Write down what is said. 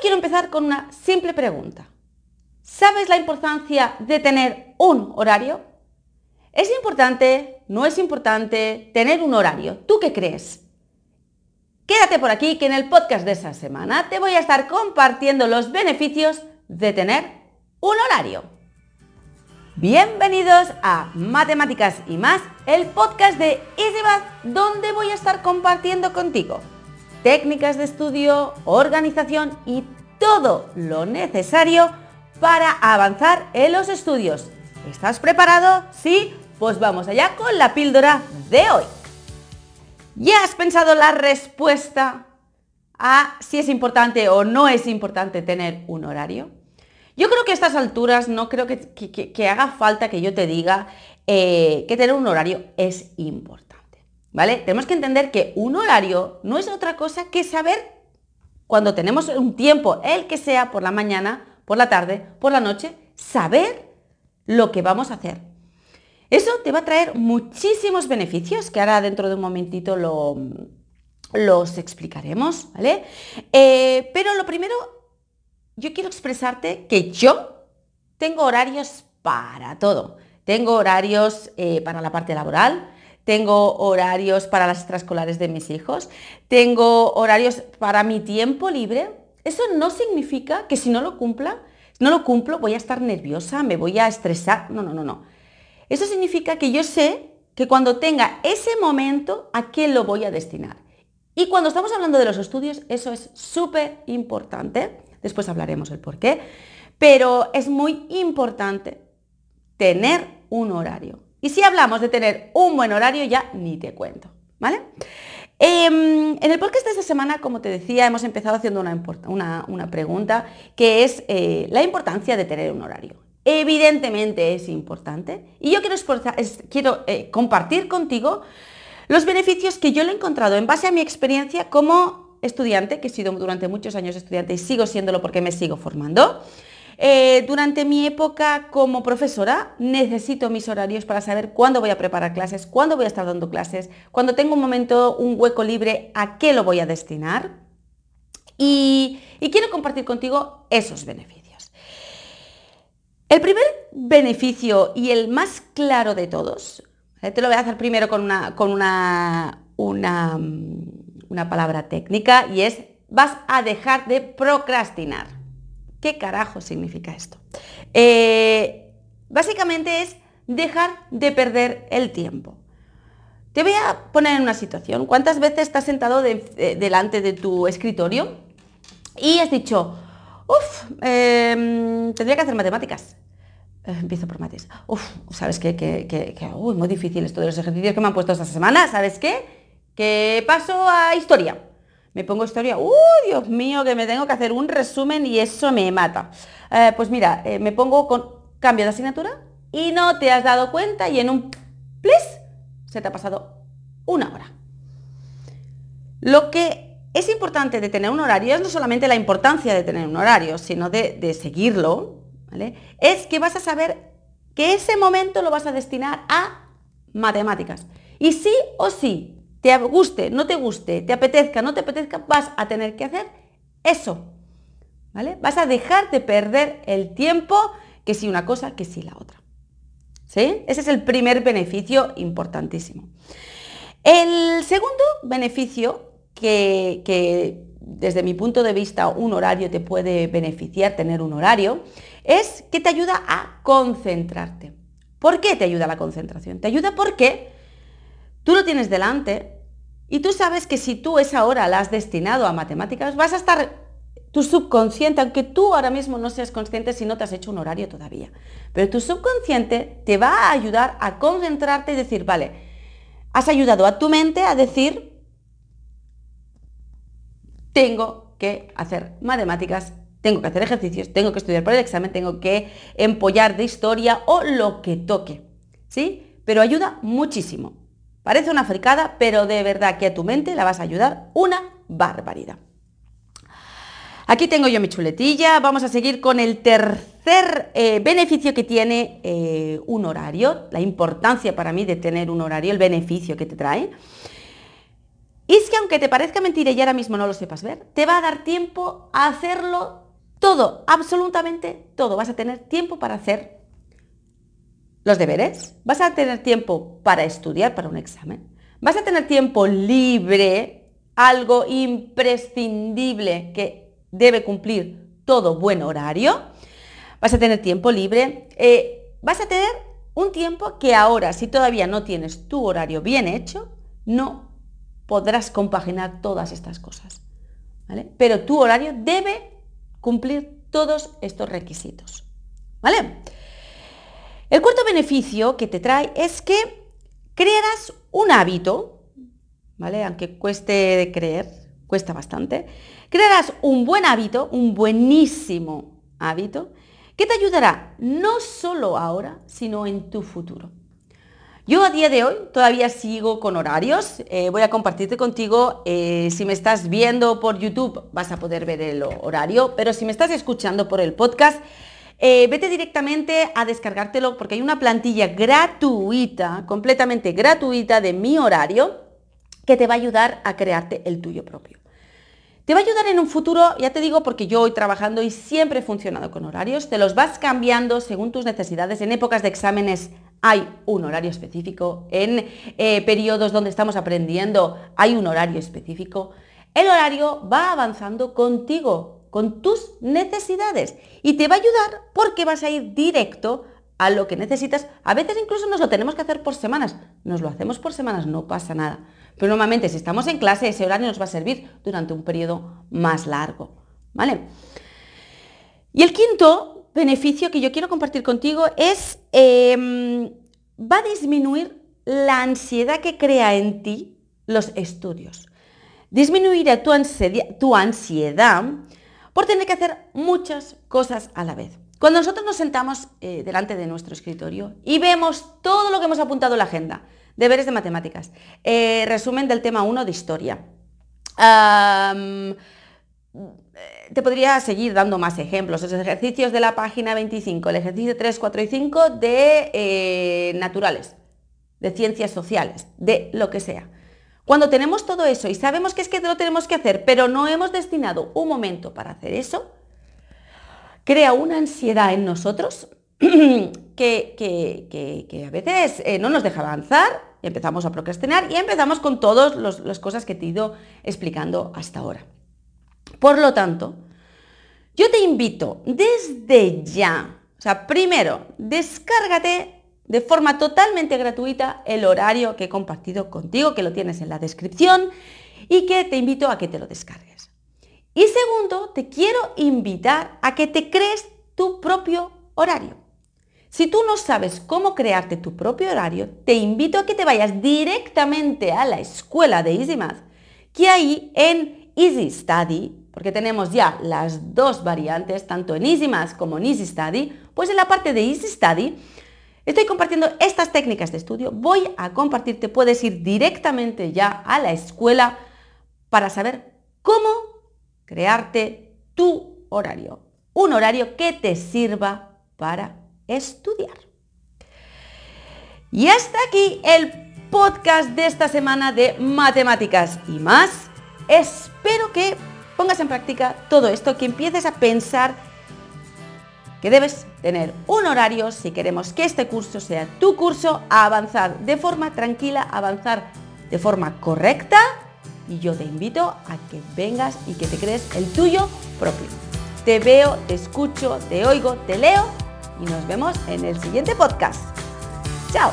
quiero empezar con una simple pregunta. ¿Sabes la importancia de tener un horario? ¿Es importante, no es importante tener un horario? ¿Tú qué crees? Quédate por aquí que en el podcast de esta semana te voy a estar compartiendo los beneficios de tener un horario. Bienvenidos a Matemáticas y más, el podcast de EasyMath, donde voy a estar compartiendo contigo técnicas de estudio, organización y todo lo necesario para avanzar en los estudios. ¿Estás preparado? ¿Sí? Pues vamos allá con la píldora de hoy. ¿Ya has pensado la respuesta a si es importante o no es importante tener un horario? Yo creo que a estas alturas no creo que, haga falta que yo te diga eh, que tener un horario es importante. Tenemos que entender que un horario no es otra cosa que saber cuando tenemos un tiempo, el que sea por la mañana, por la tarde, por la noche, saber lo que vamos a hacer. Eso te va a traer muchísimos beneficios que ahora dentro de un momentito los explicaremos, ¿vale? Eh, pero lo primero, yo quiero expresarte que yo tengo horarios para todo. Tengo horarios eh, para la parte laboral, tengo horarios para las extraescolares de mis hijos, tengo horarios para mi tiempo libre, eso no significa que si no lo cumpla, no lo cumplo, voy a estar nerviosa, me voy a estresar. No, no, no, no. Eso significa que yo sé que cuando tenga ese momento, ¿a qué lo voy a destinar? Y cuando estamos hablando de los estudios, eso es súper importante. Después hablaremos el por qué. Pero es muy importante tener un horario. Y si hablamos de tener un buen horario, ya ni te cuento. ¿Vale? Em, en el podcast de esta semana, como te decía, hemos empezado haciendo una, pregunta que es eh, la importancia de tener un horario. Evidentemente es importante y yo quiero, eh, compartir contigo los beneficios que yo le he encontrado en base a mi experiencia como estudiante, que he sido durante muchos años estudiante y sigo siéndolo porque me sigo formando. Eh, durante mi época como profesora necesito mis horarios para saber cuándo voy a preparar clases, cuándo voy a estar dando clases, cuando tengo un momento, un hueco libre, a qué lo voy a destinar. Y, quiero compartir contigo esos beneficios. El primer beneficio y el más claro de todos, eh, te lo voy a hacer primero con una, con una, una, una palabra técnica y es vas a dejar de procrastinar. ¿Qué carajo significa esto? Eh, básicamente es dejar de perder el tiempo. Te voy a poner en una situación. ¿Cuántas veces estás sentado delante de tu escritorio y has dicho, uff, em, tendría que hacer matemáticas? Eh, empiezo por mates. Uf, ¿sabes qué? Que, que, muy difícil esto de los ejercicios que me han puesto esta semana. ¿Sabes qué? Que paso a historia me pongo historia, ¡uh, Dios mío, que me tengo que hacer un resumen y eso me mata! Eh, pues mira, eh, me pongo con cambio de asignatura y no te has dado cuenta y en un plis se te ha pasado una hora. Lo que es importante de tener un horario es no solamente la importancia de tener un horario, sino de, de seguirlo, ¿vale? Es que vas a saber que ese momento lo vas a destinar a matemáticas. Y sí o sí, te guste, no te guste, te apetezca, no te apetezca, vas a tener que hacer eso. ¿Vale? Vas a dejar de perder el tiempo que si una cosa, que si la otra. ¿Sí? Ese es el primer beneficio importantísimo. El segundo beneficio que, que desde mi punto de vista un horario te puede beneficiar, tener un horario, es que te ayuda a concentrarte. ¿Por qué te ayuda la concentración? Te ayuda porque tú lo tienes delante, y tú sabes que si tú esa hora la has destinado a matemáticas, vas a estar tu subconsciente, aunque tú ahora mismo no seas consciente si no te has hecho un horario todavía, pero tu subconsciente te va a ayudar a concentrarte y decir, vale, has ayudado a tu mente a decir, tengo que hacer matemáticas, tengo que hacer ejercicios, tengo que estudiar para el examen, tengo que empollar de historia o lo que toque, ¿sí? Pero ayuda muchísimo. Parece una fricada, pero de verdad que a tu mente la vas a ayudar una barbaridad. Aquí tengo yo mi chuletilla. Vamos a seguir con el tercer eh, beneficio que tiene eh, un horario, la importancia para mí de tener un horario, el beneficio que te trae. Y es que aunque te parezca mentira y ahora mismo no lo sepas ver, te va a dar tiempo a hacerlo todo, absolutamente todo. Vas a tener tiempo para hacer los deberes, vas a tener tiempo para estudiar para un examen, vas a tener tiempo libre, algo imprescindible que debe cumplir todo buen horario, vas a tener tiempo libre, eh, vas a tener un tiempo que ahora, si todavía no tienes tu horario bien hecho, no podrás compaginar todas estas cosas. Pero tu horario debe cumplir todos estos requisitos. ¿Vale? El cuarto beneficio que te trae es que crearás un hábito, ¿vale? Aunque cueste de creer, cuesta bastante. Crearás un buen hábito, un buenísimo hábito, que te ayudará no solo ahora, sino en tu futuro. Yo a día de hoy todavía sigo con horarios, eh, voy a compartirte contigo, eh, si me estás viendo por YouTube vas a poder ver el horario, pero si me estás escuchando por el podcast, eh, vete directamente a descargártelo porque hay una plantilla gratuita, completamente gratuita de mi horario, que te va a ayudar a crearte el tuyo propio. Te va a ayudar en un futuro, ya te digo, porque yo voy trabajando y siempre he funcionado con horarios, te los vas cambiando según tus necesidades. En épocas de exámenes hay un horario específico, en eh, periodos donde estamos aprendiendo hay un horario específico. El horario va avanzando contigo, con tus necesidades y te va a ayudar porque vas a ir directo a lo que necesitas. A veces incluso nos lo tenemos que hacer por semanas. Nos lo hacemos por semanas, no pasa nada. Pero normalmente si estamos en clase, ese horario nos va a servir durante un periodo más largo. ¿Vale? Y el quinto beneficio que yo quiero compartir contigo es, em, va a disminuir la ansiedad que crea en ti los estudios. Disminuirá tu ansiedad, tu ansiedad por tener que hacer muchas cosas a la vez. Cuando nosotros nos sentamos eh, delante de nuestro escritorio y vemos todo lo que hemos apuntado en la agenda, Deberes de matemáticas. Eh, resumen del tema 1 de historia. te podría seguir dando más ejemplos. Los ejercicios de la página 25, el ejercicio 3, 4 y 5 de eh, naturales, de ciencias sociales, de lo que sea. Cuando tenemos todo eso y sabemos que es que lo tenemos que hacer, pero no hemos destinado un momento para hacer eso, crea una ansiedad en nosotros que, a veces eh, no nos deja avanzar, empezamos a procrastinar y empezamos con todas las cosas que te he ido explicando hasta ahora. Por lo tanto, yo te invito desde ya, o sea, primero, descárgate de forma totalmente gratuita el horario que he compartido contigo, que lo tienes en la descripción y que te invito a que te lo descargues. Y segundo, te quiero invitar a que te crees tu propio horario. Si tú no sabes cómo crearte tu propio horario, te invito a que te vayas directamente a la escuela de EasyMath, que ahí en Easy Study, porque tenemos ya las dos variantes, tanto en EasyMath como en Easy Study, pues en la parte de Easy Study estoy compartiendo estas técnicas de estudio. Voy a compartirte, puedes ir directamente ya a la escuela para saber cómo crearte tu horario. Un horario que te sirva para estudiar. Y hasta aquí el podcast de esta semana de matemáticas y más. Espero que pongas en práctica todo esto, que empieces a pensar que debes tener un horario si queremos que este curso sea tu curso, a avanzar de forma tranquila, avanzar de forma correcta y yo te invito a que vengas y que te crees el tuyo propio. Te veo, te escucho, te oigo, te leo y nos vemos en el siguiente podcast. ¡Chao!